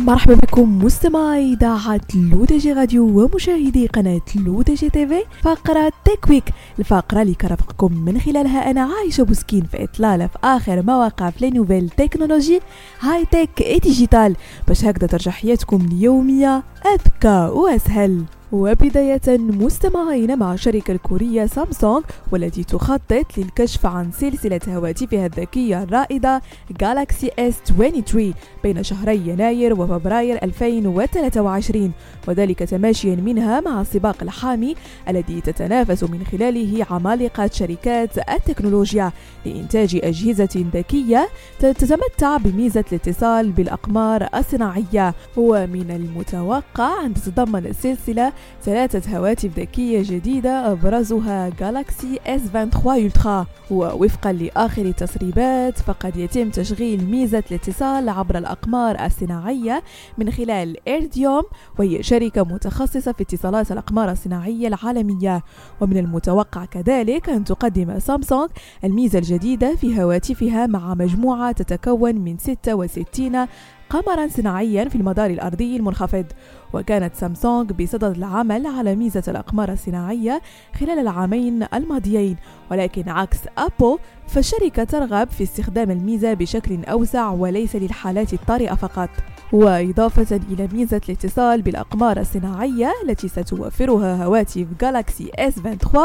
مرحبا بكم مستمعي إذاعة لو تي جي راديو ومشاهدي قناة لو تي جي تيفي فقرة Tech Week الفقرة اللي كرفقكم من خلالها أنا عايشة بوسكين في إطلالة في آخر مواقع في nouvelles technologies high-tech et digital باش هكذا ترجع حياتكم اليومية أذكى وأسهل. وبداية مستمعين مع الشركة الكورية سامسونج والتي تخطط للكشف عن سلسلة هواتفها الذكية الرائدة Galaxy S23 بين شهري يناير وفبراير 2023 وذلك تماشيا منها مع السباق الحامي الذي تتنافس من خلاله عمالقة شركات التكنولوجيا لإنتاج أجهزة ذكية تتمتع بميزة الاتصال بالأقمار الصناعية. ومن المتوقع أن تتضمن السلسلة ثلاثة هواتف ذكية جديدة أبرزها جالاكسي S23 ألترا ووفقا لآخر التسريبات فقد يتم تشغيل ميزة الاتصال عبر الأقمار الصناعية من خلال إيرديوم وهي شركة متخصصة في اتصالات الأقمار الصناعية العالمية. ومن المتوقع كذلك أن تقدم سامسونج الميزة الجديدة في هواتفها مع مجموعة تتكون من 66 قمرا صناعيا في المدار الأرضي المنخفض. وكانت سامسونج بصدد العمل على ميزة الأقمار الصناعية خلال العامين الماضيين ولكن عكس أبل فالشركة ترغب في استخدام الميزة بشكل أوسع وليس للحالات الطارئة فقط. وإضافة إلى ميزة الاتصال بالأقمار الصناعية التي ستوفرها هواتف Galaxy S23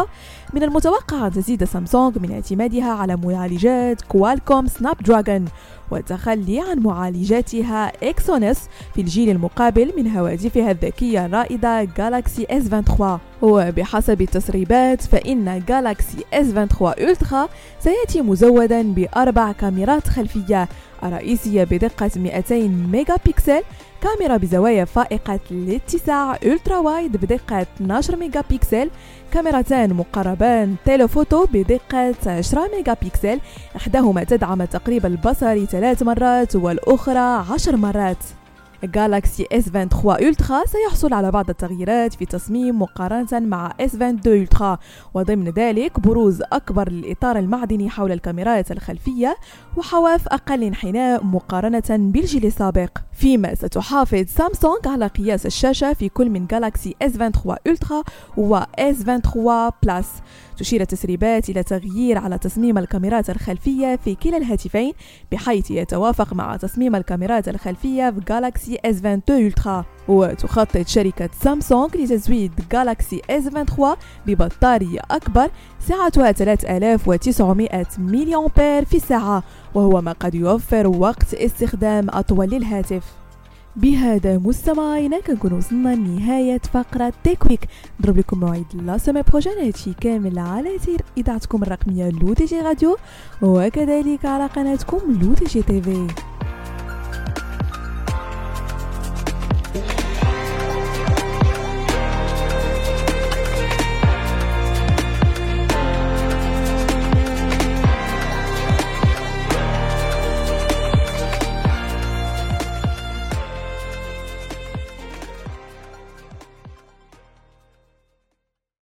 من المتوقع أن تزيد سامسونج من اعتمادها على معالجات Qualcomm Snapdragon والتخلي عن معالجاتها Exynos في الجيل المقابل من هواتفها الذكية الرائدة Galaxy S23. وبحسب التسريبات فإن Galaxy S23 Ultra سيأتي مزودا بأربع كاميرات خلفية. الرئيسية بدقة 200 ميجا بكسل كاميرا بزوايا فائقة الاتساع ultra wide بدقة 12 ميجا بكسل كاميرتان مقربان telephoto بدقة 10 ميجا بكسل إحداهما تدعم التقريب البصري ثلاث مرات والأخرى 10 مرات. Galaxy S23 Ultra سيحصل على بعض التغييرات في التصميم مقارنة مع S22 Ultra وضمن ذلك بروز أكبر للإطار المعدني حول الكاميرات الخلفية وحواف أقل انحناء مقارنة بالجيل السابق. فيما ستحافظ سامسونج على قياس الشاشة في كل من Galaxy S23 Ultra و S23 Plus تشير التسريبات إلى تغيير على تصميم الكاميرات الخلفية في كلا الهاتفين بحيث يتوافق مع تصميم الكاميرات الخلفية في Galaxy S22 Ultra وتخطط شركة سامسونج لتزويد Galaxy S23 ببطارية أكبر سعتها 3900 ملي أمبير في الساعة وهو ما قد يوفر وقت استخدام أطول للهاتف بهذا مستمعينا كنكون وصلنا لنهاية فقرة Tech Week نضرب لكم موعد la semaine prochaine هادشي كامل على سير إذاعتكم الرقمية لو تي جي راديو وكذلك على قناتكم لو تي جي تيفي